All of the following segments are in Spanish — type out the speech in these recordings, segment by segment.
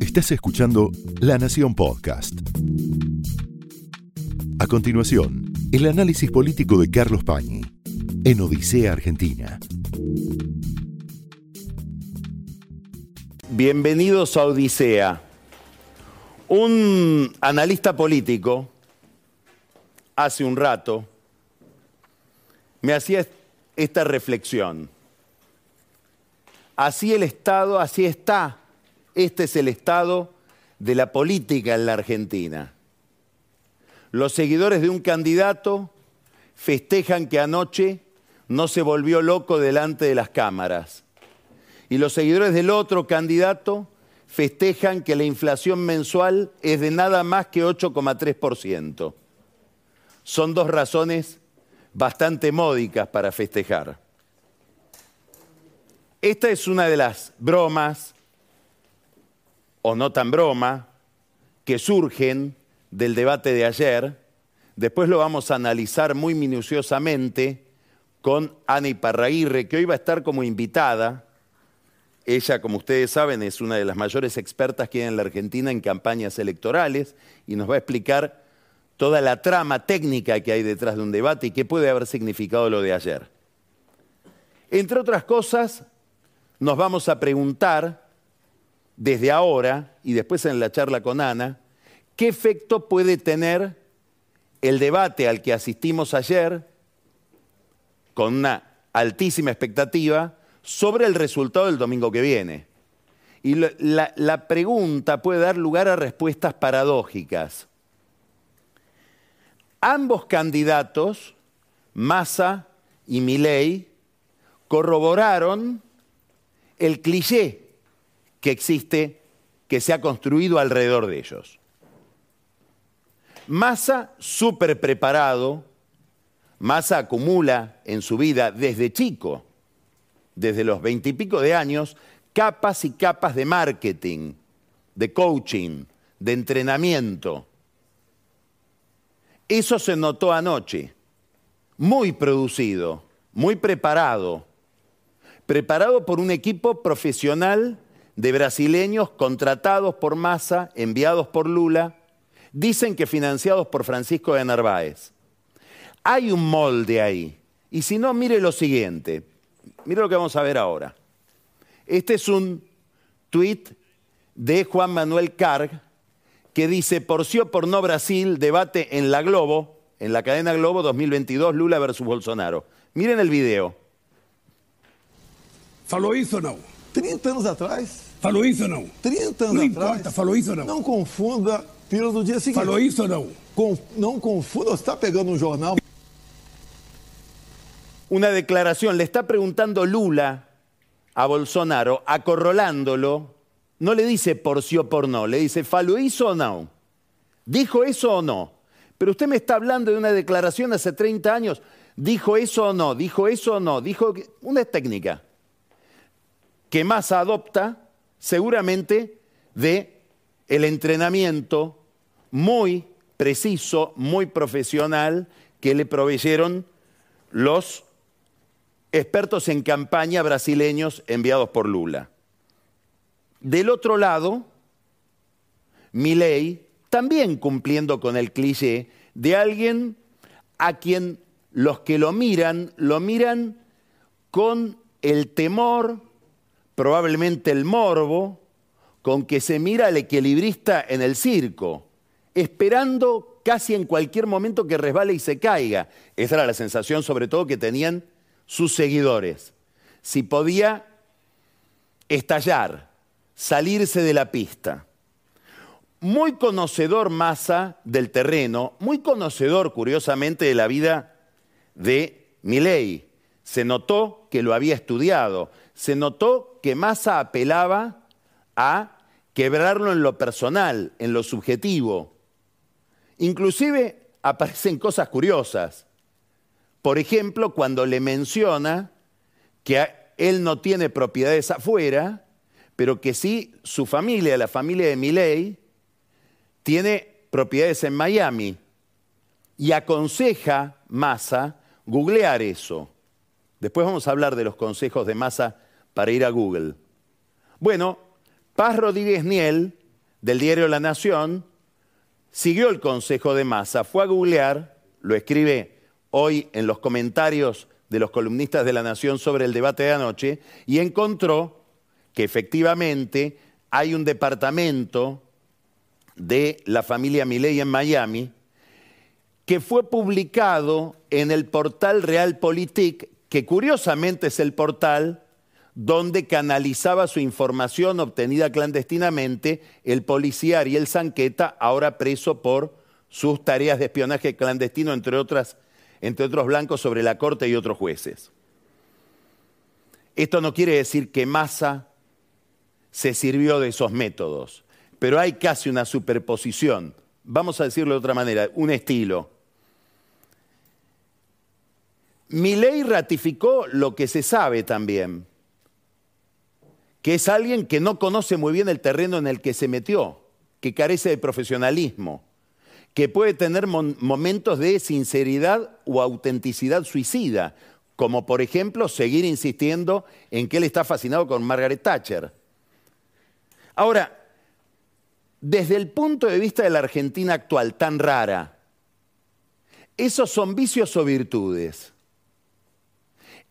Estás escuchando La Nación Podcast. A continuación, el análisis político de Carlos Pañi en Odisea Argentina. Bienvenidos a Odisea. Un analista político hace un rato me hacía esta reflexión. Así el Estado, así está. Este es el estado de la política en la Argentina. Los seguidores de un candidato festejan que anoche no se volvió loco delante de las cámaras. Y los seguidores del otro candidato festejan que la inflación mensual es de nada más que 8,3%. Son dos razones bastante módicas para festejar. Esta es una de las bromas, o no tan broma, que surgen del debate de ayer. Después lo vamos a analizar muy minuciosamente con Ana Iparraguirre, que hoy va a estar como invitada. Ella, como ustedes saben, es una de las mayores expertas que hay en la Argentina en campañas electorales y nos va a explicar toda la trama técnica que hay detrás de un debate y qué puede haber significado lo de ayer. Entre otras cosas, nos vamos a preguntar desde ahora y después en la charla con Ana, qué efecto puede tener el debate al que asistimos ayer con una altísima expectativa sobre el resultado del domingo que viene. Y la, la pregunta puede dar lugar a respuestas paradójicas. Ambos candidatos, Massa y Milei, corroboraron el cliché que existe, que se ha construido alrededor de ellos. Massa, súper preparado, Massa acumula en su vida desde chico, desde los veintipico de años, capas y capas de marketing, de coaching, de entrenamiento. Eso se notó anoche, muy producido, muy preparado, preparado por un equipo profesional de brasileños contratados por Massa, enviados por Lula, dicen que financiados por Francisco de Narváez. Hay un molde ahí. Y si no, mire lo siguiente. Mire lo que vamos a ver ahora. Este es un tuit de Juan Manuel Carg que dice, por sí o por no Brasil, debate en la Globo, en la cadena Globo 2022, Lula versus Bolsonaro. Miren el video. Ou não? 30 anos atrás. Falou isso ou não? 30 anos não atrás. Não importa, falou isso ou não? Não confunda pílula do dia seguinte. Falou isso ou não? Com, não confunda, você está pegando um jornal. Una declaración, le está preguntando Lula a Bolsonaro, acorrolándolo, no le dice por sí o por no, le dice, ¿faló eso o no? ¿Dijo eso o no? Pero usted me está hablando de una declaración de hace 30 años, ¿dijo eso o no? ¿Dijo eso o no? Dijo una técnica que más adopta seguramente de el entrenamiento muy preciso, muy profesional que le proveyeron los expertos en campaña brasileños enviados por Lula. Del otro lado, Milei, también cumpliendo con el cliché de alguien a quien los que lo miran, lo miran con el temor, probablemente el morbo con que se mira al equilibrista en el circo, esperando casi en cualquier momento que resbale y se caiga. Esa era la sensación sobre todo que tenían sus seguidores. Si podía estallar, salirse de la pista. Muy conocedor Massa del terreno, muy conocedor curiosamente de la vida de Milei. Se notó que lo había estudiado, se notó que Massa apelaba a quebrarlo en lo personal, en lo subjetivo. Inclusive aparecen cosas curiosas. Por ejemplo, cuando le menciona que él no tiene propiedades afuera, pero que sí su familia, la familia de Miley, tiene propiedades en Miami y aconseja Massa googlear eso. Después vamos a hablar de los consejos de Massa para ir a Google. Bueno, Paz Rodríguez Niel, del diario La Nación, siguió el consejo de Massa, fue a googlear, lo escribe hoy en los comentarios de los columnistas de La Nación sobre el debate de anoche, y encontró que efectivamente hay un departamento de la familia Milei en Miami que fue publicado en el portal Realpolitik, que curiosamente es el portal donde canalizaba su información obtenida clandestinamente el policía Ariel Sanqueta, ahora preso por sus tareas de espionaje clandestino, entre, otras, entre otros blancos, sobre la corte y otros jueces. Esto no quiere decir que Massa se sirvió de esos métodos, pero hay casi una superposición, vamos a decirlo de otra manera, un estilo. ley ratificó lo que se sabe también que es alguien que no conoce muy bien el terreno en el que se metió, que carece de profesionalismo, que puede tener momentos de sinceridad o autenticidad suicida, como por ejemplo seguir insistiendo en que él está fascinado con Margaret Thatcher. Ahora, desde el punto de vista de la Argentina actual, tan rara, ¿esos son vicios o virtudes?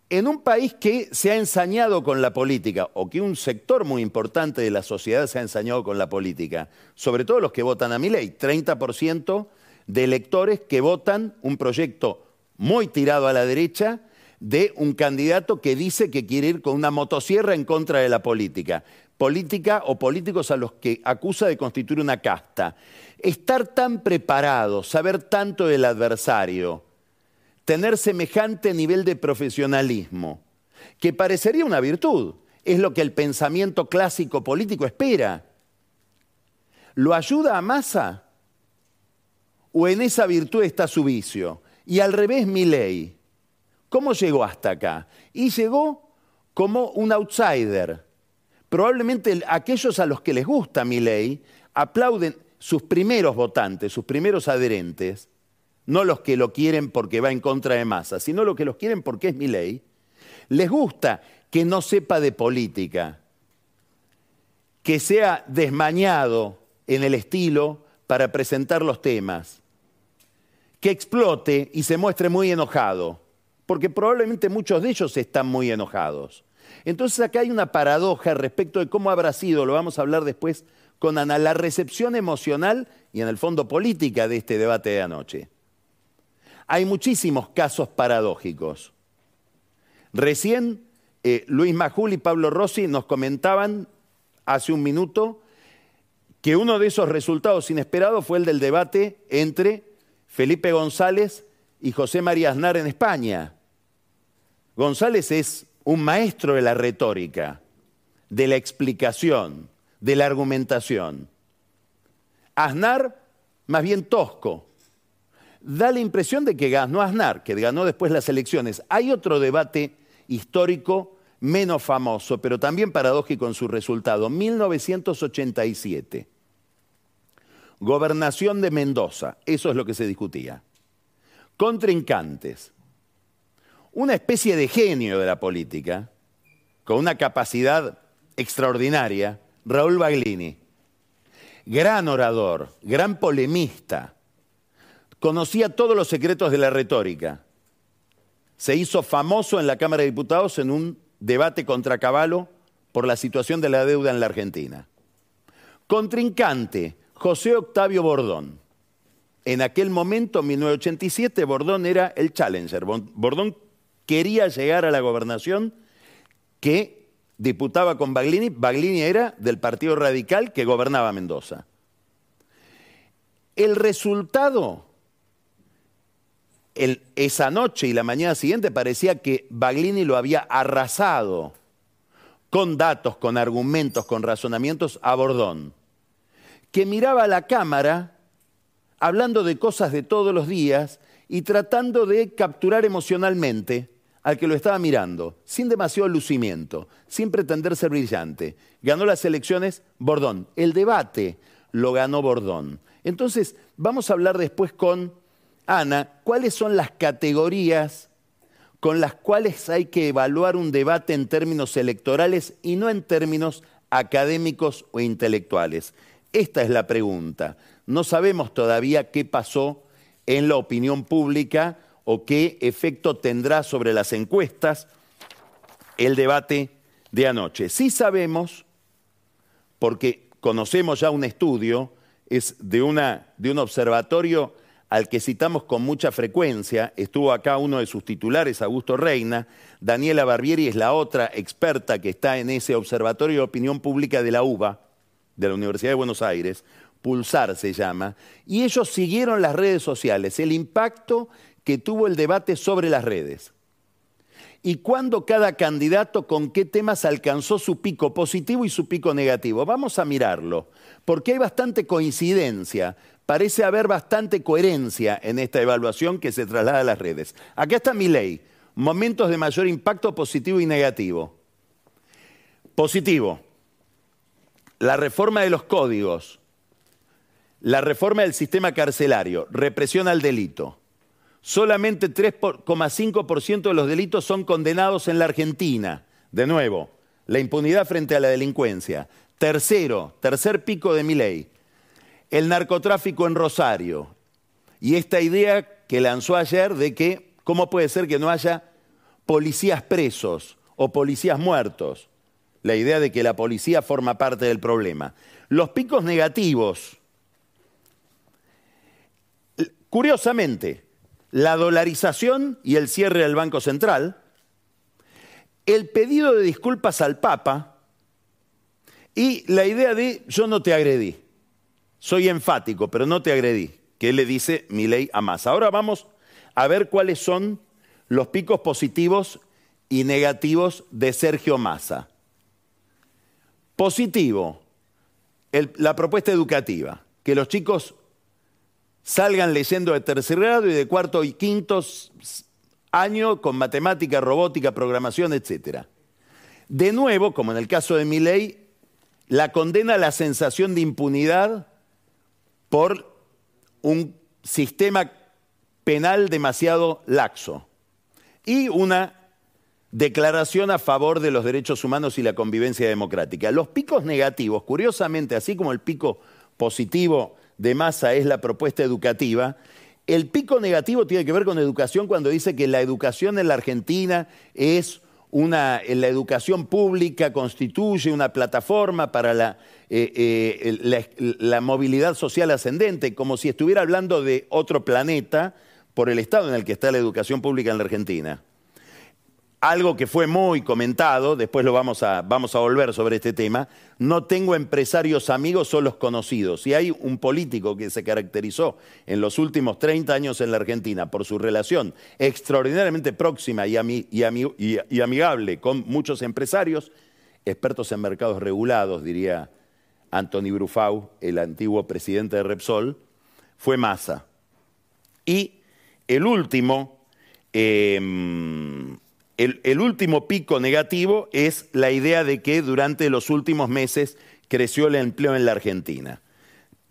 En un país que se ha ensañado con la política, o que un sector muy importante de la sociedad se ha ensañado con la política, sobre todo los que votan a mi ley, 30% de electores que votan un proyecto muy tirado a la derecha de un candidato que dice que quiere ir con una motosierra en contra de la política. Política o políticos a los que acusa de constituir una casta. Estar tan preparado, saber tanto del adversario, tener semejante nivel de profesionalismo, que parecería una virtud, es lo que el pensamiento clásico político espera. ¿Lo ayuda a Massa? ¿O en esa virtud está su vicio? Y al revés, mi ley. ¿Cómo llegó hasta acá? Y llegó como un outsider. Probablemente aquellos a los que les gusta mi ley aplauden sus primeros votantes, sus primeros adherentes, no los que lo quieren porque va en contra de masa, sino los que los quieren porque es mi ley, les gusta que no sepa de política, que sea desmañado en el estilo para presentar los temas, que explote y se muestre muy enojado, porque probablemente muchos de ellos están muy enojados. Entonces acá hay una paradoja respecto de cómo habrá sido, lo vamos a hablar después con Ana, la recepción emocional y en el fondo política de este debate de anoche. Hay muchísimos casos paradójicos. Recién eh, Luis Majul y Pablo Rossi nos comentaban hace un minuto que uno de esos resultados inesperados fue el del debate entre Felipe González y José María Aznar en España. González es un maestro de la retórica, de la explicación, de la argumentación. Aznar, más bien tosco, da la impresión de que ganó Aznar, que ganó después las elecciones. Hay otro debate histórico menos famoso, pero también paradójico en su resultado. 1987. Gobernación de Mendoza, eso es lo que se discutía. Contrincantes. Una especie de genio de la política, con una capacidad extraordinaria, Raúl Baglini. Gran orador, gran polemista, Conocía todos los secretos de la retórica. Se hizo famoso en la Cámara de Diputados en un debate contra Caballo por la situación de la deuda en la Argentina. Contrincante, José Octavio Bordón. En aquel momento, en 1987, Bordón era el challenger. Bordón quería llegar a la gobernación que diputaba con Baglini. Baglini era del Partido Radical que gobernaba Mendoza. El resultado esa noche y la mañana siguiente parecía que Baglini lo había arrasado con datos, con argumentos, con razonamientos a Bordón, que miraba a la cámara hablando de cosas de todos los días y tratando de capturar emocionalmente al que lo estaba mirando, sin demasiado lucimiento, sin pretender ser brillante. Ganó las elecciones Bordón. El debate lo ganó Bordón. Entonces, vamos a hablar después con Ana, ¿cuáles son las categorías con las cuales hay que evaluar un debate en términos electorales y no en términos académicos o intelectuales? Esta es la pregunta. No sabemos todavía qué pasó en la opinión pública o qué efecto tendrá sobre las encuestas el debate de anoche. Sí sabemos, porque conocemos ya un estudio, es de, una, de un observatorio al que citamos con mucha frecuencia, estuvo acá uno de sus titulares, Augusto Reina, Daniela Barbieri es la otra experta que está en ese Observatorio de Opinión Pública de la UBA, de la Universidad de Buenos Aires, Pulsar se llama, y ellos siguieron las redes sociales, el impacto que tuvo el debate sobre las redes. Y cuándo cada candidato con qué temas alcanzó su pico positivo y su pico negativo. Vamos a mirarlo, porque hay bastante coincidencia, parece haber bastante coherencia en esta evaluación que se traslada a las redes. Acá está mi ley, momentos de mayor impacto positivo y negativo. Positivo, la reforma de los códigos, la reforma del sistema carcelario, represión al delito. Solamente 3,5% de los delitos son condenados en la Argentina. De nuevo, la impunidad frente a la delincuencia. Tercero, tercer pico de mi ley, el narcotráfico en Rosario. Y esta idea que lanzó ayer de que, ¿cómo puede ser que no haya policías presos o policías muertos? La idea de que la policía forma parte del problema. Los picos negativos Curiosamente, la dolarización y el cierre del Banco Central, el pedido de disculpas al Papa y la idea de yo no te agredí, soy enfático, pero no te agredí, que le dice mi ley a más. Ahora vamos a ver cuáles son los picos positivos y negativos de Sergio Massa. Positivo, la propuesta educativa, que los chicos salgan leyendo de tercer grado y de cuarto y quinto año con matemática, robótica, programación, etc. De nuevo, como en el caso de mi ley, la condena a la sensación de impunidad por un sistema penal demasiado laxo y una declaración a favor de los derechos humanos y la convivencia democrática. Los picos negativos, curiosamente, así como el pico positivo de masa es la propuesta educativa. El pico negativo tiene que ver con educación cuando dice que la educación en la Argentina es una, la educación pública constituye una plataforma para la, eh, eh, la, movilidad social ascendente, como si estuviera hablando de otro planeta por el estado en el que está la educación pública en la Argentina algo que fue muy comentado, después lo vamos a, vamos a volver sobre este tema, no tengo empresarios amigos, solo conocidos. Si hay un político que se caracterizó en los últimos 30 años en la Argentina por su relación extraordinariamente próxima y, y amigable con muchos empresarios, expertos en mercados regulados, diría Anthony Brufau, el antiguo presidente de Repsol, fue Massa. Y el último... Em, el, último pico negativo es la idea de que durante los últimos meses creció el empleo en la Argentina.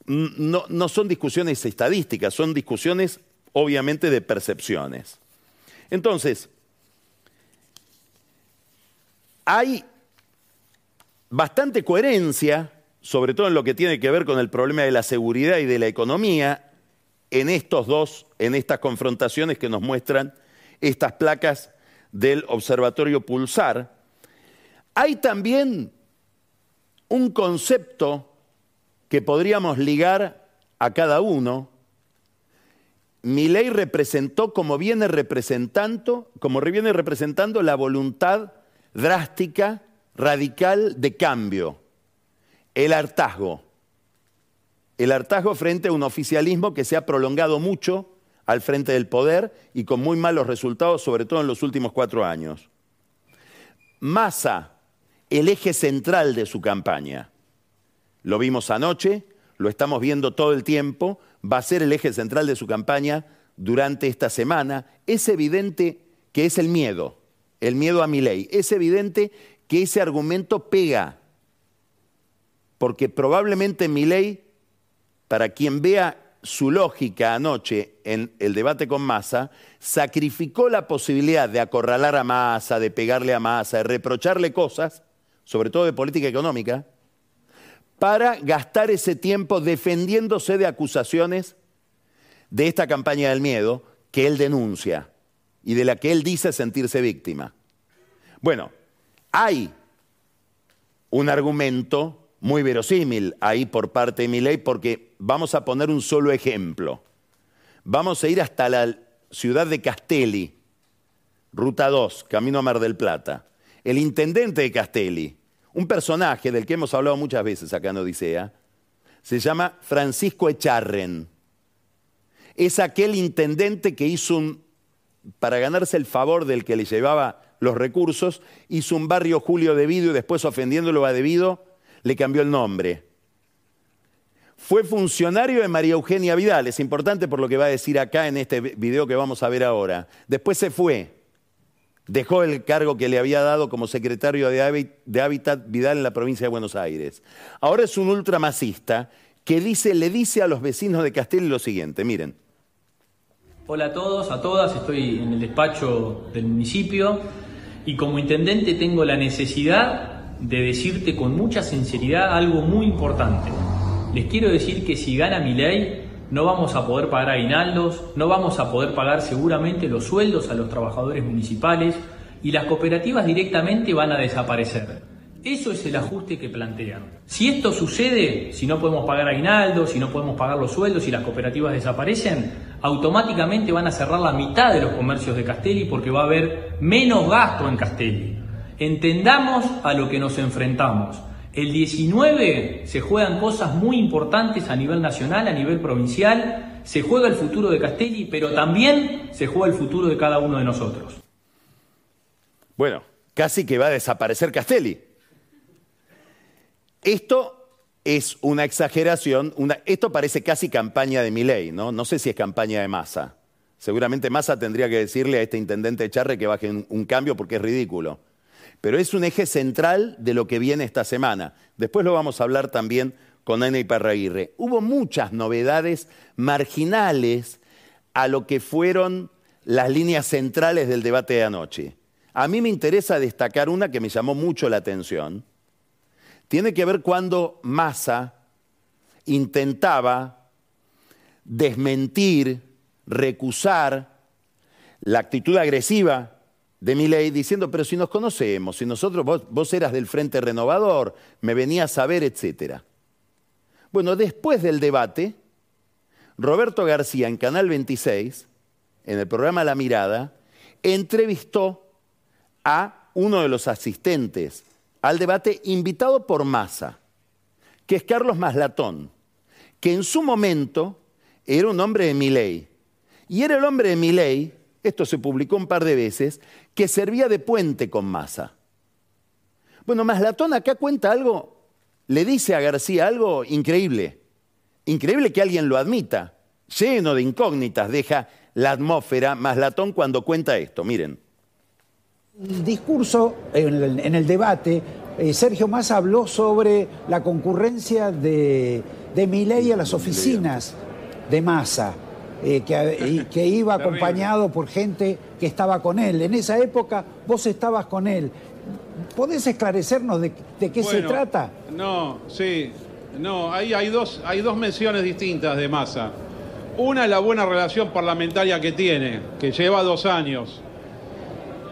No, no, son discusiones estadísticas, son discusiones obviamente de percepciones. Entonces, hay bastante coherencia, sobre todo en lo que tiene que ver con el problema de la seguridad y de la economía, en estos dos, en estas confrontaciones que nos muestran estas placas del Observatorio Pulsar, hay también un concepto que podríamos ligar a cada uno. Mi ley representó como viene representando, como viene representando la voluntad drástica, radical de cambio, el hartazgo. El hartazgo frente a un oficialismo que se ha prolongado mucho al frente del poder y con muy malos resultados, sobre todo en los últimos cuatro años. Massa, el eje central de su campaña. Lo vimos anoche, lo estamos viendo todo el tiempo, va a ser el eje central de su campaña durante esta semana. Es evidente que es el miedo, el miedo a mi ley. Es evidente que ese argumento pega, porque probablemente mi ley, para quien vea su lógica anoche en el debate con Massa, sacrificó la posibilidad de acorralar a Massa, de pegarle a Massa, de reprocharle cosas, sobre todo de política económica, para gastar ese tiempo defendiéndose de acusaciones de esta campaña del miedo que él denuncia y de la que él dice sentirse víctima. Bueno, hay un argumento muy verosímil ahí por parte de ley porque vamos a poner un solo ejemplo. Vamos a ir hasta la ciudad de Castelli, Ruta 2, Camino a Mar del Plata. El intendente de Castelli, un personaje del que hemos hablado muchas veces acá en Odisea, se llama Francisco Echarren. Es aquel intendente que hizo un, para ganarse el favor del que le llevaba los recursos, hizo un barrio Julio Debido y después ofendiéndolo a Debido, le cambió el nombre. Fue funcionario de María Eugenia Vidal, es importante por lo que va a decir acá en este video que vamos a ver ahora. Después se fue, dejó el cargo que le había dado como secretario de Hábitat Vidal en la provincia de Buenos Aires. Ahora es un ultramacista que le dice a los vecinos de Castel lo siguiente, miren. Hola a todos, a todas, estoy en el despacho del municipio y como intendente tengo la necesidad de decirte con mucha sinceridad algo muy importante. Les quiero decir que si gana mi ley, no vamos a poder pagar aguinaldos, no vamos a poder pagar seguramente los sueldos a los trabajadores municipales y las cooperativas directamente van a desaparecer. Eso es el ajuste que plantean. Si esto sucede, si no podemos pagar aguinaldos, si no podemos pagar los sueldos y las cooperativas desaparecen, automáticamente van a cerrar la mitad de los comercios de Castelli porque va a haber menos gasto en Castelli. Entendamos a lo que nos enfrentamos. El 19 se juegan cosas muy importantes a nivel nacional, a nivel provincial, se juega el futuro de Castelli, pero también se juega el futuro de cada uno de nosotros. Bueno, casi que va a desaparecer Castelli. Esto es una exageración, esto parece casi campaña de Milei, ¿no? No sé si es campaña de masa. Seguramente Massa tendría que decirle a este intendente Charre que baje un cambio porque es ridículo. Pero es un eje central de lo que viene esta semana. Después lo vamos a hablar también con Ana Parraguirre. Hubo muchas novedades marginales a lo que fueron las líneas centrales del debate de anoche. A mí me interesa destacar una que me llamó mucho la atención, tiene que ver cuando Massa intentaba desmentir, recusar la actitud agresiva de mi ley diciendo, pero si nos conocemos, si nosotros, vos, vos, eras del Frente Renovador, me venías a ver, etc. Bueno, después del debate, Roberto García en Canal 26, en el programa La Mirada, entrevistó a uno de los asistentes al debate invitado por Massa, que es Carlos Maslatón, que en su momento era un hombre de mi ley. Y era el hombre de mi ley, esto se publicó un par de veces, que servía de puente con Massa. Bueno, Maslatón acá cuenta algo, le dice a García algo increíble. Increíble que alguien lo admita. Lleno de incógnitas deja la atmósfera Maslatón cuando cuenta esto. Miren. El discurso, en el, debate, eh, Sergio Massa habló sobre la concurrencia de, de Milei a las oficinas de Massa, eh, que, que, iba acompañado por gente que estaba con él. En esa época vos estabas con él. ¿Podés esclarecernos de, qué se trata? No, sí. No, ahí hay dos, hay dos menciones distintas de Massa. Una es la buena relación parlamentaria que tiene, que lleva dos años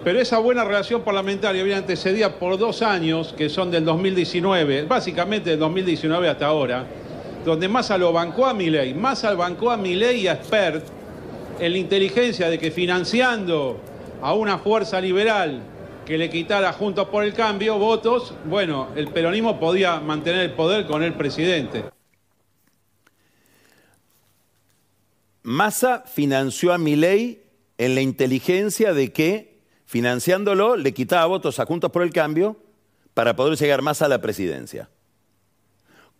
pero esa buena relación parlamentaria viene antecedida por dos años, que son del 2019, básicamente del 2019 hasta ahora, donde Massa lo bancó a Milei. Massa bancó a Milei y a Spert en la inteligencia de que financiando a una fuerza liberal que le quitara Juntos por el Cambio votos, bueno, el peronismo podía mantener el poder con el presidente. Massa financió a Milei en la inteligencia de que financiándolo, le quitaba votos a Juntos por el Cambio para poder llegar más a la presidencia.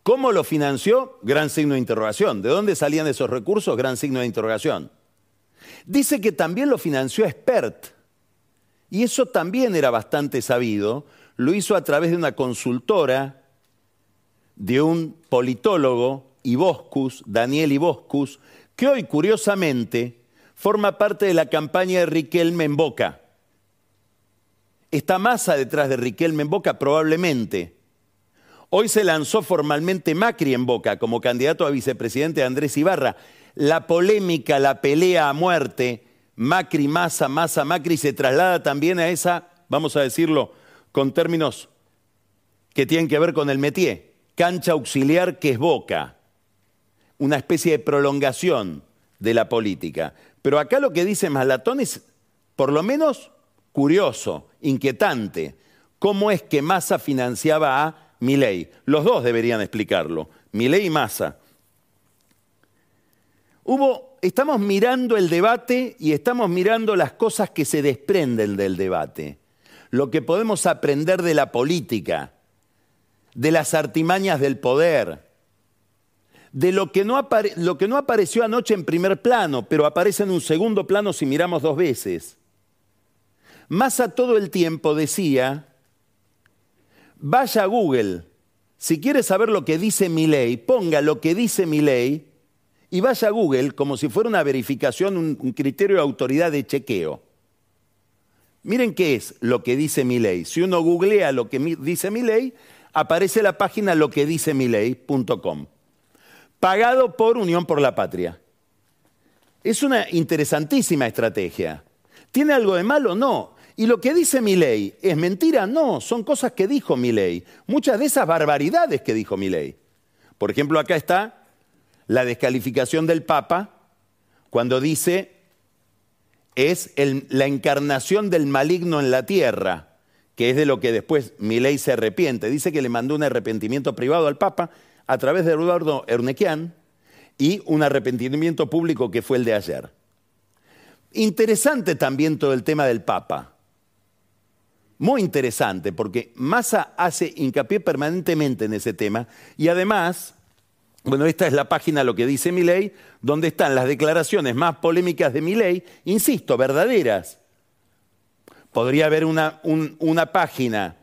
¿Cómo lo financió? Gran signo de interrogación. ¿De dónde salían esos recursos? Gran signo de interrogación. Dice que también lo financió Expert. Y eso también era bastante sabido. Lo hizo a través de una consultora de un politólogo, Iboscus, Daniel Iboscus, que hoy, curiosamente, forma parte de la campaña de Riquelme en Boca ¿Está Massa detrás de Riquelme en Boca? Probablemente. Hoy se lanzó formalmente Macri en Boca como candidato a vicepresidente de Andrés Ibarra. La polémica, la pelea a muerte, Macri, Massa, Massa, Macri, se traslada también a esa, vamos a decirlo con términos que tienen que ver con el métier, cancha auxiliar que es Boca, una especie de prolongación de la política. Pero acá lo que dice Malatón es, por lo menos, curioso, inquietante. ¿Cómo es que Massa financiaba a Milei? Los dos deberían explicarlo, Milei y Massa. Hubo, estamos mirando el debate y estamos mirando las cosas que se desprenden del debate, lo que podemos aprender de la política, de las artimañas del poder, de lo que, no lo que no apareció anoche en primer plano, pero aparece en un segundo plano si miramos dos veces. Massa todo el tiempo decía, vaya a Google, si quiere saber lo que dice mi ley, ponga lo que dice mi ley y vaya a Google como si fuera una verificación, un, criterio de autoridad de chequeo. Miren qué es lo que dice mi ley. Si uno googlea lo que dice mi ley, aparece la página lo que pagado por Unión por la Patria. Es una interesantísima estrategia. ¿Tiene algo de malo? No. ¿Y lo que dice mi ley es mentira? No, son cosas que dijo mi ley. Muchas de esas barbaridades que dijo mi ley. Por ejemplo, acá está la descalificación del Papa cuando dice es la encarnación del maligno en la tierra, que es de lo que después mi ley se arrepiente. Dice que le mandó un arrepentimiento privado al Papa a través de Eduardo Ernequian y un arrepentimiento público que fue el de ayer. Interesante también todo el tema del Papa. Muy interesante, porque Massa hace hincapié permanentemente en ese tema y además, bueno, esta es la página Lo que dice mi ley, donde están las declaraciones más polémicas de mi ley, insisto, verdaderas. Podría haber una, una página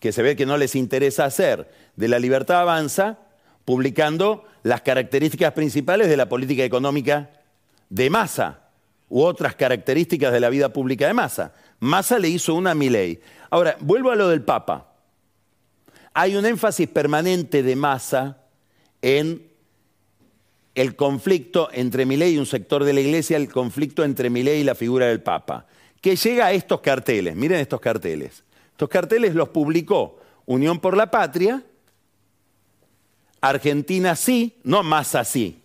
que se ve que no les interesa hacer de la libertad avanza, publicando las características principales de la política económica de Massa u otras características de la vida pública de Massa. Massa le hizo una a Milei. Ahora, vuelvo a lo del Papa. Hay un énfasis permanente de Massa en el conflicto entre Milei y un sector de la iglesia, el conflicto entre Milei y la figura del Papa, que llega a estos carteles. Miren estos carteles. Estos carteles los publicó Unión por la Patria, Argentina sí, no Massa sí.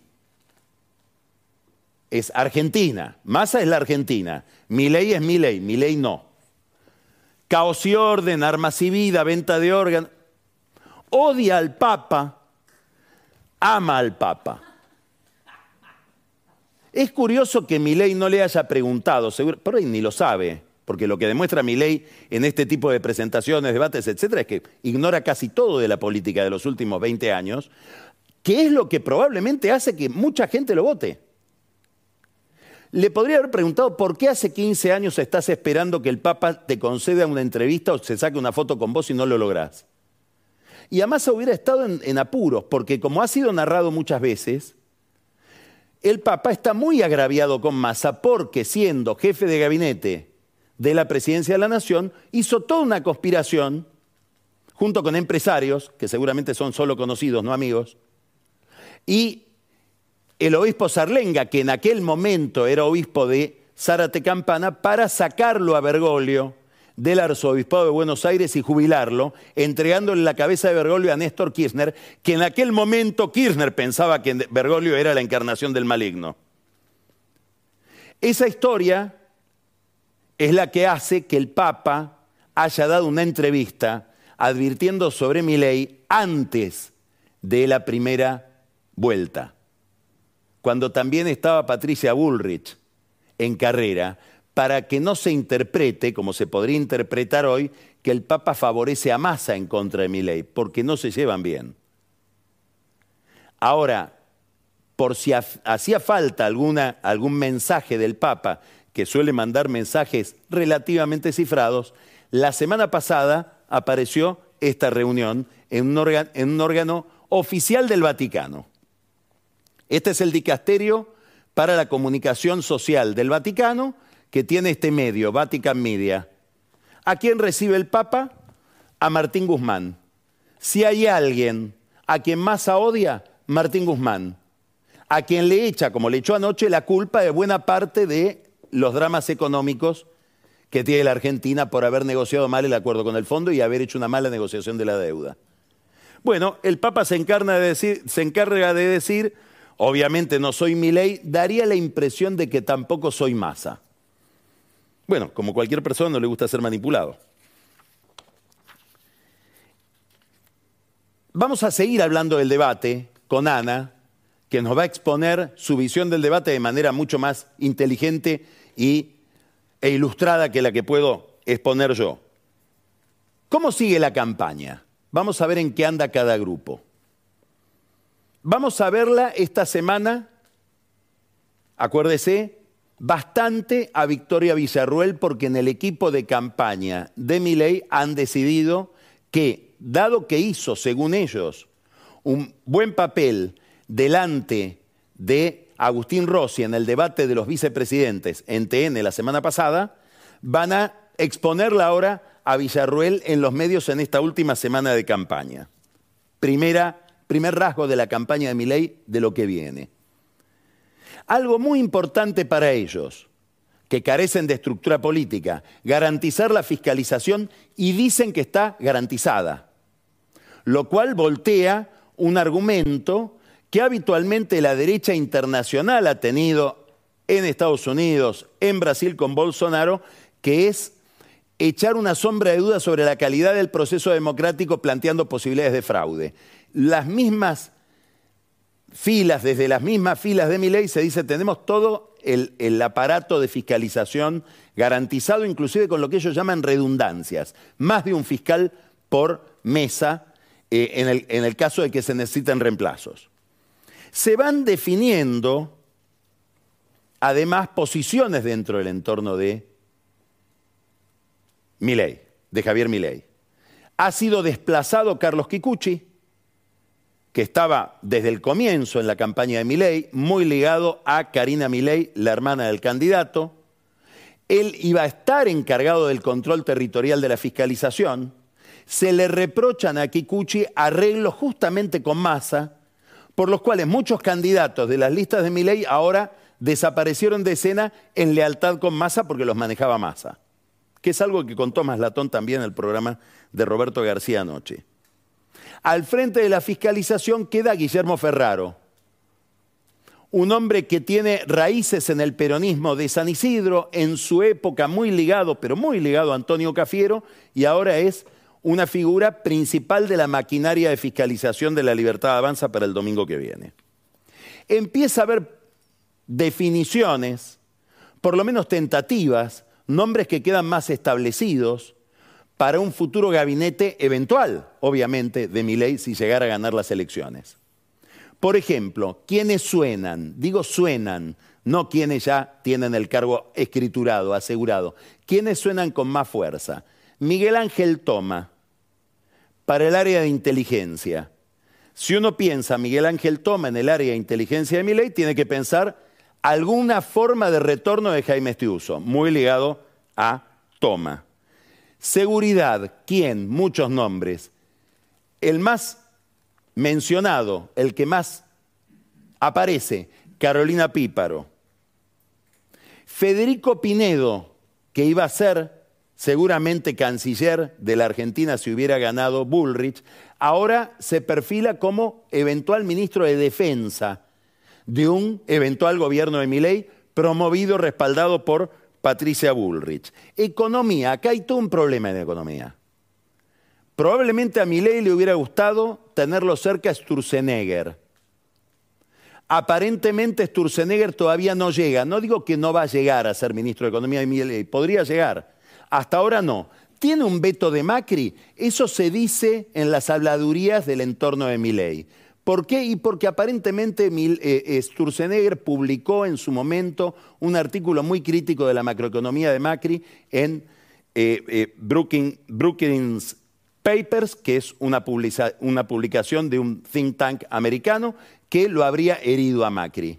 Es Argentina. Massa es la Argentina. Mi ley es mi ley, mi ley no. Caos y orden, armas y vida, venta de órganos. Odia al Papa, ama al Papa. Es curioso que mi ley no le haya preguntado, seguro, ni lo sabe porque lo que demuestra mi ley en este tipo de presentaciones, debates, etcétera, es que ignora casi todo de la política de los últimos 20 años, que es lo que probablemente hace que mucha gente lo vote. Le podría haber preguntado por qué hace 15 años estás esperando que el Papa te conceda una entrevista o se saque una foto con vos y no lo lográs. Y además hubiera estado en, en apuros, porque como ha sido narrado muchas veces, el Papa está muy agraviado con Massa porque siendo jefe de gabinete de la presidencia de la nación, hizo toda una conspiración, junto con empresarios, que seguramente son solo conocidos, no amigos, y el obispo Sarlenga, que en aquel momento era obispo de Zárate Campana, para sacarlo a Bergoglio del arzobispado de Buenos Aires y jubilarlo, entregándole la cabeza de Bergoglio a Néstor Kirchner, que en aquel momento Kirchner pensaba que Bergoglio era la encarnación del maligno. Esa historia es la que hace que el Papa haya dado una entrevista advirtiendo sobre mi ley antes de la primera vuelta, cuando también estaba Patricia Bullrich en carrera, para que no se interprete, como se podría interpretar hoy, que el Papa favorece a Massa en contra de mi ley, porque no se llevan bien. Ahora, por si hacía falta alguna, algún mensaje del Papa que suele mandar mensajes relativamente cifrados, la semana pasada apareció esta reunión en un, órgano, oficial del Vaticano. Este es el dicasterio para la comunicación social del Vaticano que tiene este medio, Vatican Media. ¿A quién recibe el Papa? A Martín Guzmán. Si hay alguien a quien Massa odia, Martín Guzmán. A quien le echa, como le echó anoche, la culpa de buena parte de los dramas económicos que tiene la Argentina por haber negociado mal el acuerdo con el fondo y haber hecho una mala negociación de la deuda. Bueno, el Papa se, de decir, se encarga de decir, obviamente no soy mi ley, daría la impresión de que tampoco soy masa. Bueno, como cualquier persona no le gusta ser manipulado. Vamos a seguir hablando del debate con Ana, que nos va a exponer su visión del debate de manera mucho más inteligente y, e ilustrada que la que puedo exponer yo. ¿Cómo sigue la campaña? Vamos a ver en qué anda cada grupo. Vamos a verla esta semana, acuérdese, bastante a Victoria Villarruel porque en el equipo de campaña de Miley han decidido que dado que hizo, según ellos, un buen papel delante de Agustín Rossi en el debate de los vicepresidentes en TN la semana pasada, van a exponerla ahora a Villarruel en los medios en esta última semana de campaña. Primera, primer rasgo de la campaña de Miley de lo que viene. Algo muy importante para ellos, que carecen de estructura política, garantizar la fiscalización y dicen que está garantizada lo cual voltea un argumento que habitualmente la derecha internacional ha tenido en Estados Unidos, en Brasil con Bolsonaro, que es echar una sombra de duda sobre la calidad del proceso democrático planteando posibilidades de fraude. Las mismas filas, desde las mismas filas de mi ley, se dice tenemos todo el, aparato de fiscalización garantizado, inclusive con lo que ellos llaman redundancias. Más de un fiscal por mesa eh, en, el, en el caso de que se necesiten reemplazos. Se van definiendo además posiciones dentro del entorno de Milei, de Javier Milei. Ha sido desplazado Carlos Kikuchi, que estaba desde el comienzo en la campaña de Milei, muy ligado a Karina Milei, la hermana del candidato. Él iba a estar encargado del control territorial de la fiscalización se le reprochan a Kikuchi arreglos justamente con Massa, por los cuales muchos candidatos de las listas de Milei ahora desaparecieron de escena en lealtad con Massa porque los manejaba Massa, que es algo que contó Maslatón también en el programa de Roberto García anoche. Al frente de la fiscalización queda Guillermo Ferraro, un hombre que tiene raíces en el peronismo de San Isidro, en su época muy ligado, pero muy ligado a Antonio Cafiero, y ahora es una figura principal de la maquinaria de fiscalización de la libertad avanza para el domingo que viene. Empieza a haber definiciones, por lo menos tentativas, nombres que quedan más establecidos para un futuro gabinete eventual, obviamente, de mi ley si llegara a ganar las elecciones. Por ejemplo, ¿quiénes suenan? Digo suenan, no quienes ya tienen el cargo escriturado, asegurado. ¿Quiénes suenan con más fuerza? Miguel Ángel Toma, para el área de inteligencia. Si uno piensa Miguel Ángel Toma en el área de inteligencia de mi ley, tiene que pensar alguna forma de retorno de Jaime Estiuso, muy ligado a Toma. Seguridad, ¿quién? Muchos nombres. El más mencionado, el que más aparece, Carolina Píparo. Federico Pinedo, que iba a ser seguramente canciller de la Argentina si hubiera ganado Bullrich, ahora se perfila como eventual ministro de Defensa de un eventual gobierno de Miley promovido, respaldado por Patricia Bullrich. Economía, acá hay todo un problema en economía. Probablemente a Milei le hubiera gustado tenerlo cerca a Sturzenegger. Aparentemente Sturzenegger todavía no llega. No digo que no va a llegar a ser ministro de Economía de Milei, podría llegar hasta ahora no. ¿Tiene un veto de Macri? Eso se dice en las habladurías del entorno de Milei. ¿Por qué? Y porque aparentemente eh, Sturzenegger publicó en su momento un artículo muy crítico de la macroeconomía de Macri en eh, eh, Brookings Papers, que es una, una publicación de un think tank americano, que lo habría herido a Macri.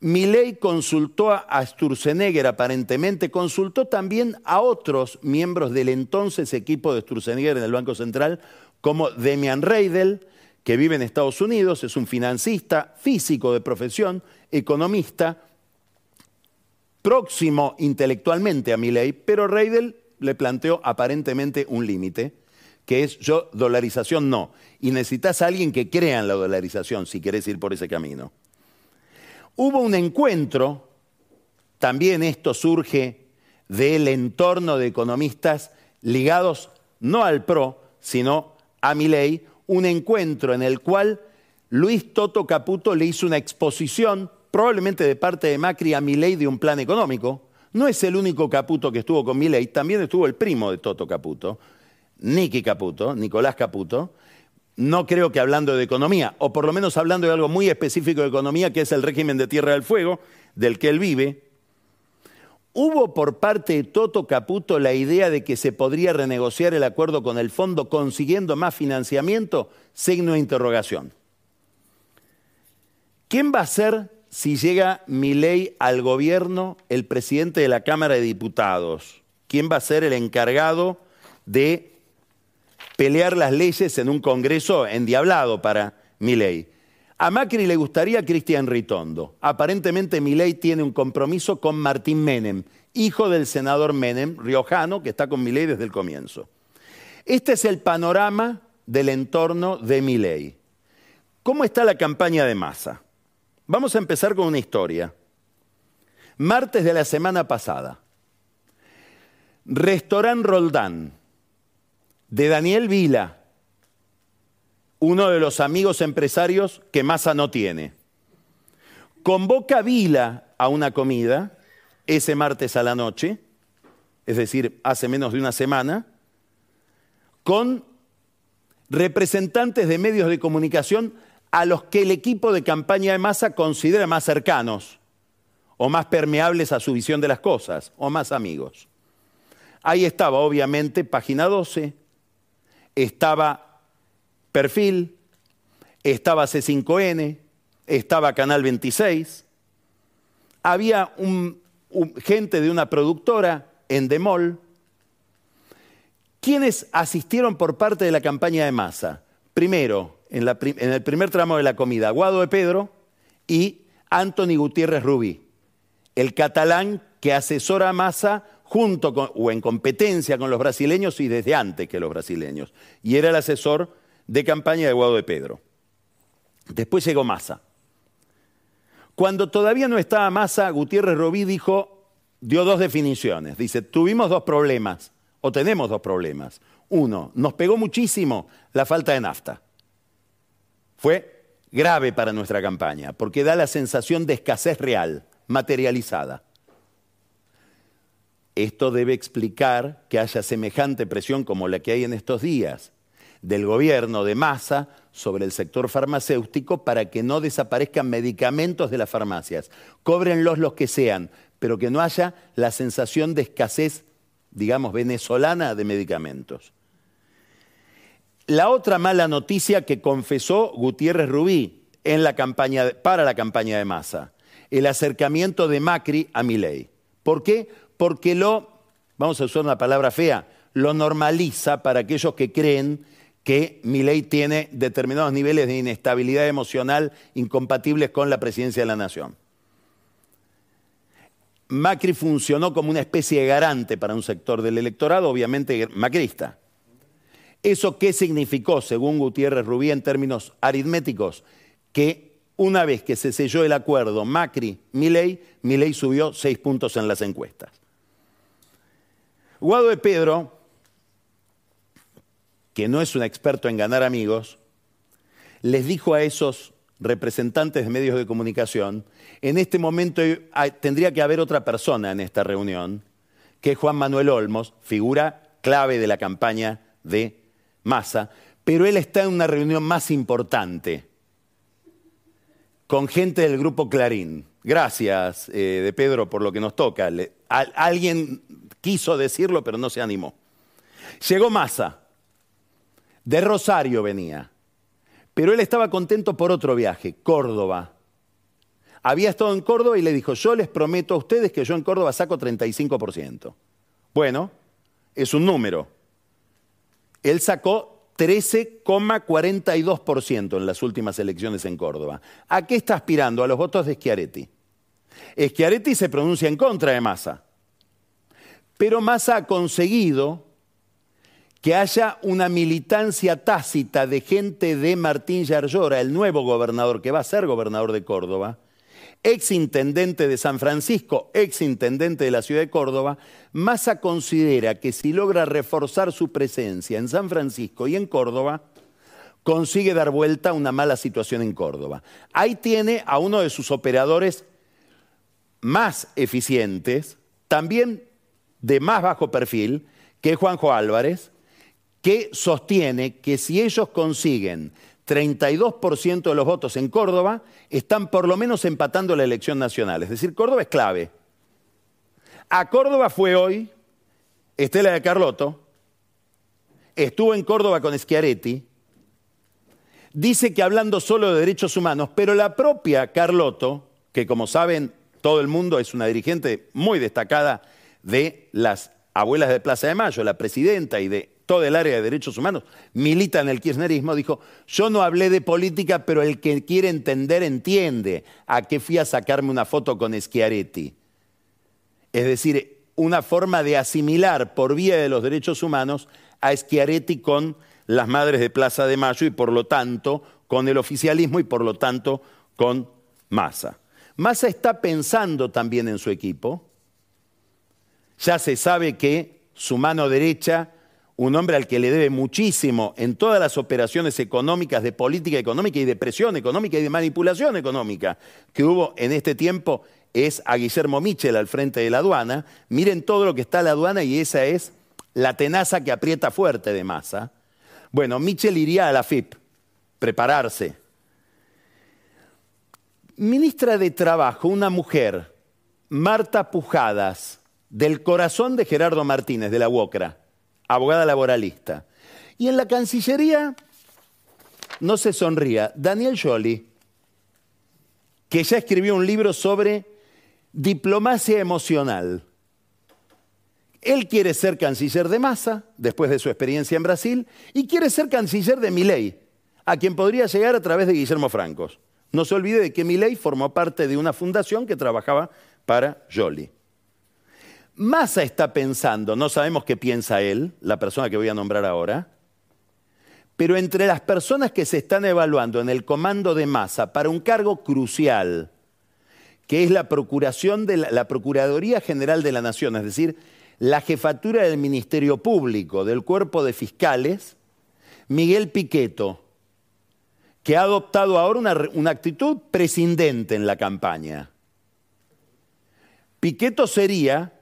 Milei consultó a Sturzenegger, aparentemente, consultó también a otros miembros del entonces equipo de Sturzenegger en el Banco Central, como Demian Reidel, que vive en Estados Unidos, es un financista, físico de profesión, economista, próximo intelectualmente a Milei, pero Reidel le planteó aparentemente un límite, que es yo, dolarización no. Y necesitas a alguien que crea en la dolarización si querés ir por ese camino. Hubo un encuentro, también esto surge del entorno de economistas ligados no al PRO, sino a Milei, un encuentro en el cual Luis Toto Caputo le hizo una exposición, probablemente de parte de Macri a Milei de un plan económico. No es el único Caputo que estuvo con Milei, también estuvo el primo de Toto Caputo, Nicky Caputo, Nicolás Caputo, no creo que hablando de economía, o por lo menos hablando de algo muy específico de economía, que es el régimen de Tierra del Fuego, del que él vive, hubo por parte de Toto Caputo la idea de que se podría renegociar el acuerdo con el fondo consiguiendo más financiamiento, signo de interrogación. ¿Quién va a ser si llega mi ley al gobierno el presidente de la Cámara de Diputados? ¿Quién va a ser el encargado de pelear las leyes en un Congreso endiablado para Milei. A Macri le gustaría Cristian Ritondo. Aparentemente Milei tiene un compromiso con Martín Menem, hijo del senador Menem, riojano, que está con Milei desde el comienzo. Este es el panorama del entorno de Milei. ¿Cómo está la campaña de masa? Vamos a empezar con una historia. Martes de la semana pasada. Restaurant Roldán, de Daniel Vila, uno de los amigos empresarios que Massa no tiene. Convoca Vila a una comida ese martes a la noche, es decir, hace menos de una semana, con representantes de medios de comunicación a los que el equipo de campaña de Massa considera más cercanos o más permeables a su visión de las cosas o más amigos. Ahí estaba, obviamente, página 12, estaba Perfil, estaba C5N, estaba Canal 26, había gente de una productora, en Demol. ¿Quiénes asistieron por parte de la campaña de masa? Primero, en, en, el primer tramo de la comida, Guado de Pedro y Anthony Gutiérrez Rubí, el catalán que asesora a Massa junto o en competencia con los brasileños y desde antes que los brasileños. Y era el asesor de campaña de Guado de Pedro. Después llegó Massa. Cuando todavía no estaba Massa, Gutiérrez Robí dijo, dio dos definiciones. Dice, tuvimos dos problemas, o tenemos dos problemas. Uno, nos pegó muchísimo la falta de nafta. Fue grave para nuestra campaña, porque da la sensación de escasez real, materializada. Esto debe explicar que haya semejante presión como la que hay en estos días del gobierno de masa sobre el sector farmacéutico para que no desaparezcan medicamentos de las farmacias. Cóbrenlos los que sean, pero que no haya la sensación de escasez, digamos, venezolana de medicamentos. La otra mala noticia que confesó Gutiérrez Rubí en la campaña, para la campaña de masa, el acercamiento de Macri a Milei. ¿Por qué? porque lo, vamos a usar una palabra fea, lo normaliza para aquellos que creen que mi ley tiene determinados niveles de inestabilidad emocional incompatibles con la presidencia de la nación. Macri funcionó como una especie de garante para un sector del electorado, obviamente macrista. ¿Eso qué significó, según Gutiérrez Rubí, en términos aritméticos? Que una vez que se selló el acuerdo Macri-Milei, Milei subió seis puntos en las encuestas. Guado de Pedro, que no es un experto en ganar amigos, les dijo a esos representantes de medios de comunicación, en este momento tendría que haber otra persona en esta reunión, que es Juan Manuel Olmos, figura clave de la campaña de Massa, pero él está en una reunión más importante, con gente del grupo Clarín. Gracias, eh, de Pedro, por lo que nos toca. alguien Quiso decirlo, pero no se animó. Llegó Massa. De Rosario venía. Pero él estaba contento por otro viaje, Córdoba. había estado en Córdoba y le dijo, yo les prometo a ustedes que yo en Córdoba saco 35%. Bueno, es un número. Él sacó 13,42% en las últimas elecciones en Córdoba. ¿A qué está aspirando? A los votos de Schiaretti. Schiaretti se pronuncia en contra de Massa. Pero Massa ha conseguido que haya una militancia tácita de gente de Martín Yarlora, el nuevo gobernador que va a ser gobernador de Córdoba, ex intendente de San Francisco, ex intendente de la ciudad de Córdoba, Massa considera que si logra reforzar su presencia en San Francisco y en Córdoba, consigue dar vuelta a una mala situación en Córdoba. Ahí tiene a uno de sus operadores más eficientes, también de más bajo perfil, que es Juanjo Álvarez, que sostiene que si ellos consiguen 32% de los votos en Córdoba, están por lo menos empatando la elección nacional. Es decir, Córdoba es clave. A Córdoba fue hoy Estela de Carlotto, estuvo en Córdoba con Schiaretti, dice que hablando solo de derechos humanos, pero la propia Carlotto, que como saben todo el mundo es una dirigente muy destacada de las abuelas de Plaza de Mayo, la presidenta y de todo el área de derechos humanos, milita en el kirchnerismo, dijo, yo no hablé de política, pero el que quiere entender entiende a qué fui a sacarme una foto con Schiaretti. Es decir, una forma de asimilar por vía de los derechos humanos a Schiaretti con las madres de Plaza de Mayo y por lo tanto con el oficialismo y por lo tanto con Massa. Massa está pensando también en su equipo. Ya se sabe que su mano derecha, un hombre al que le debe muchísimo en todas las operaciones económicas de política económica y de presión económica y de manipulación económica que hubo en este tiempo, es a Guillermo Michel al frente de la aduana. Miren todo lo que está la aduana y esa es la tenaza que aprieta fuerte de masa. Bueno, Michel iría a la FIP, prepararse, Ministra de Trabajo, una mujer, Marta Pujadas, del corazón de Gerardo Martínez, de la UOCRA, abogada laboralista. Y en la Cancillería, no se sonría, Daniel Jolie, que ya escribió un libro sobre diplomacia emocional. Él quiere ser canciller de Massa, después de su experiencia en Brasil, y quiere ser canciller de Milei, a quien podría llegar a través de Guillermo Francos. No se olvide de que Milei formó parte de una fundación que trabajaba para Jolie. Massa está pensando, no sabemos qué piensa él, la persona que voy a nombrar ahora, pero entre las personas que se están evaluando en el comando de Massa para un cargo crucial, que es la procuración de la, Procuraduría General de la Nación, es decir, la jefatura del Ministerio Público, del cuerpo de fiscales, Miguel Piqueto, que ha adoptado ahora una, una actitud prescindente en la campaña. Piqueto sería,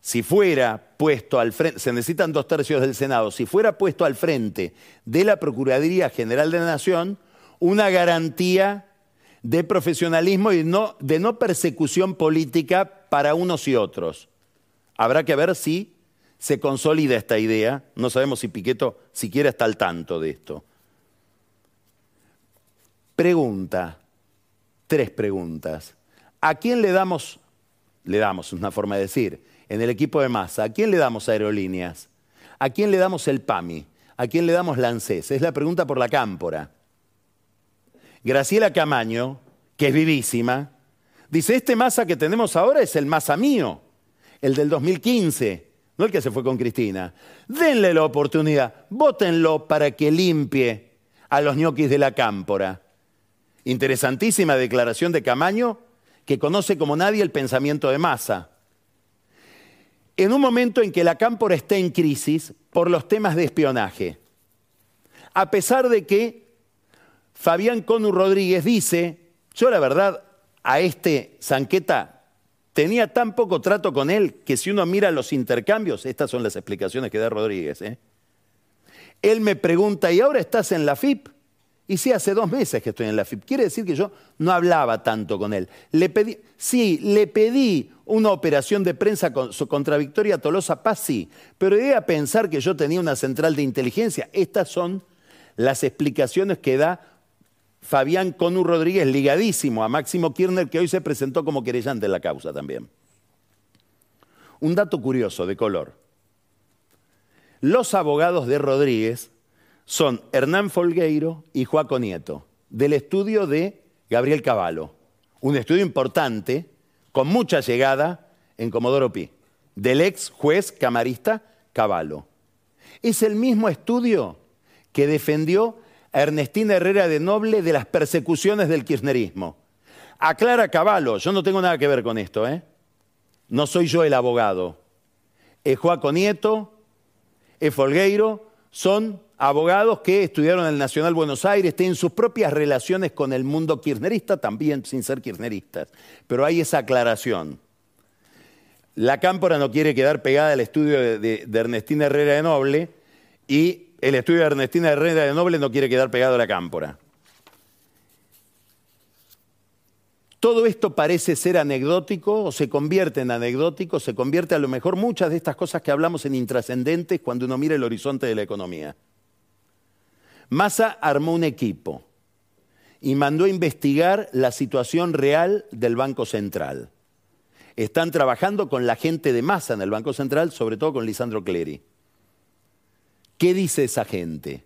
si fuera puesto al frente, se necesitan dos tercios del Senado, si fuera puesto al frente de la Procuraduría General de la Nación, una garantía de profesionalismo y de no persecución política para unos y otros. Habrá que ver si se consolida esta idea. No sabemos si Piqueto siquiera está al tanto de esto. Pregunta, tres preguntas. ¿A quién le damos, le damos, una forma de decir, en el equipo de masa, ¿a quién le damos aerolíneas? ¿A quién le damos el PAMI? ¿A quién le damos Lancés? Es la pregunta por la cámpora. Graciela Camaño, que es vivísima, dice, este masa que tenemos ahora es el masa mío, el del 2015, no el que se fue con Cristina. Denle la oportunidad, votenlo para que limpie a los ñoquis de la cámpora. Interesantísima declaración de Camaño, que conoce como nadie el pensamiento de masa. En un momento en que la cámpora está en crisis por los temas de espionaje, a pesar de que Fabián Conu Rodríguez dice, yo la verdad a este Zanqueta tenía tan poco trato con él que si uno mira los intercambios, estas son las explicaciones que da Rodríguez, ¿eh? él me pregunta, ¿y ahora estás en la FIP? Y sí, hace dos meses que estoy en la FIP. Quiere decir que yo no hablaba tanto con él. Sí, le pedí una operación de prensa contra Victoria Tolosa Paz, sí, pero llegué a pensar que yo tenía una central de inteligencia. Estas son las explicaciones que da Fabián Conu Rodríguez, ligadísimo a Máximo Kirchner, que hoy se presentó como querellante en la causa también. Un dato curioso de color. Los abogados de Rodríguez son Hernán Folgueiro y Joaco Nieto, del estudio de Gabriel Cavallo. Un estudio importante, con mucha llegada en Comodoro Pi, del ex juez camarista Cavallo. Es el mismo estudio que defendió a Ernestina Herrera de Noble de las persecuciones del kirchnerismo. Aclara Cavallo, yo no tengo nada que ver con esto, ¿eh? No soy yo el abogado. Es Joaco Nieto, es Folgueiro, son abogados que estudiaron en el Nacional Buenos Aires, tienen sus propias relaciones con el mundo kirchnerista, también sin ser kirchneristas. Pero hay esa aclaración. La cámpora no quiere quedar pegada al estudio de, de, de Ernestina Herrera de Noble y el estudio de Ernestina Herrera de Noble no quiere quedar pegado a la cámpora. Todo esto parece ser anecdótico o se convierte en anecdótico, se convierte a lo mejor muchas de estas cosas que hablamos en intrascendentes cuando uno mira el horizonte de la economía. Massa armó un equipo y mandó a investigar la situación real del Banco Central. Están trabajando con la gente de Massa en el Banco Central, sobre todo con Lisandro Clery. ¿Qué dice esa gente?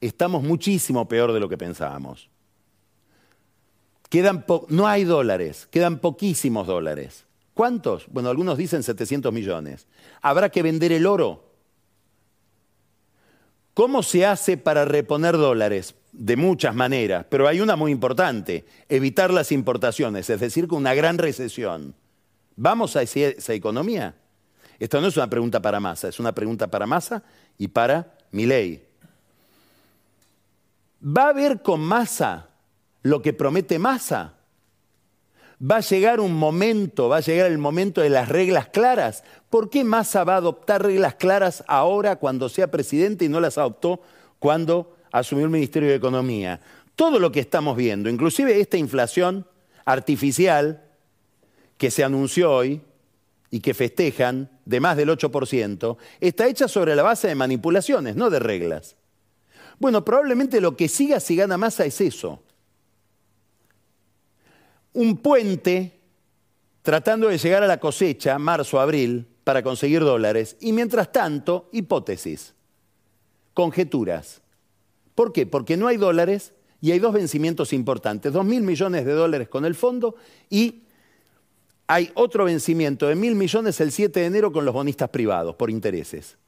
Estamos muchísimo peor de lo que pensábamos. Quedan no hay dólares, quedan poquísimos dólares. ¿Cuántos? Bueno, algunos dicen 700 millones. Habrá que vender el oro. ¿Cómo se hace para reponer dólares? De muchas maneras, pero hay una muy importante, evitar las importaciones, es decir, con una gran recesión. ¿Vamos a esa economía? Esto no es una pregunta para Massa, es una pregunta para Massa y para Milei. ¿Va a haber con Massa lo que promete Massa? Va a llegar un momento, va a llegar el momento de las reglas claras. ¿Por qué Massa va a adoptar reglas claras ahora cuando sea presidente y no las adoptó cuando asumió el Ministerio de Economía? Todo lo que estamos viendo, inclusive esta inflación artificial que se anunció hoy y que festejan de más del 8%, está hecha sobre la base de manipulaciones, no de reglas. Bueno, probablemente lo que siga si gana Massa es eso un puente tratando de llegar a la cosecha, marzo, abril, para conseguir dólares. Y mientras tanto, hipótesis, conjeturas. ¿Por qué? Porque no hay dólares y hay dos vencimientos importantes, dos mil millones de dólares con el fondo y hay otro vencimiento de mil millones el 7 de enero con los bonistas privados por intereses.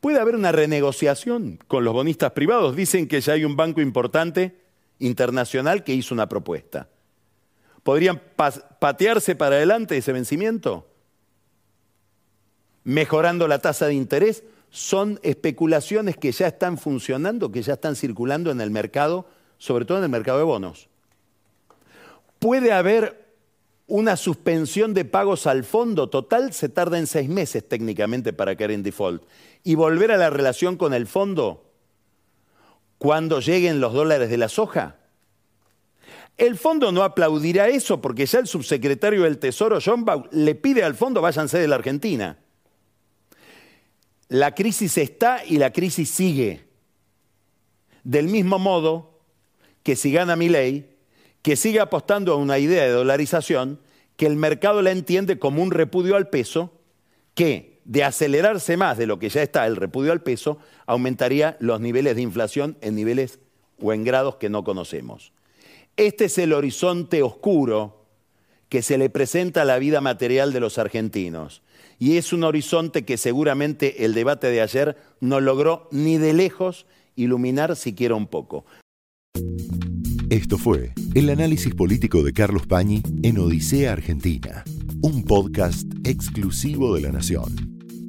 Puede haber una renegociación con los bonistas privados. Dicen que ya hay un banco importante internacional que hizo una propuesta. ¿Podrían patearse para adelante ese vencimiento? Mejorando la tasa de interés. Son especulaciones que ya están funcionando, que ya están circulando en el mercado, sobre todo en el mercado de bonos. Puede haber una suspensión de pagos al fondo total, se tarda en seis meses técnicamente para caer en default. Y volver a la relación con el fondo cuando lleguen los dólares de la soja? El fondo no aplaudirá eso porque ya el subsecretario del Tesoro, John Bau, le pide al fondo váyanse de la Argentina. La crisis está y la crisis sigue. Del mismo modo que si gana mi ley, que sigue apostando a una idea de dolarización, que el mercado la entiende como un repudio al peso, que de acelerarse más de lo que ya está el repudio al peso, aumentaría los niveles de inflación en niveles o en grados que no conocemos. Este es el horizonte oscuro que se le presenta a la vida material de los argentinos. Y es un horizonte que seguramente el debate de ayer no logró ni de lejos iluminar siquiera un poco. Esto fue el análisis político de Carlos Pañi en Odisea Argentina, un podcast exclusivo de la Nación.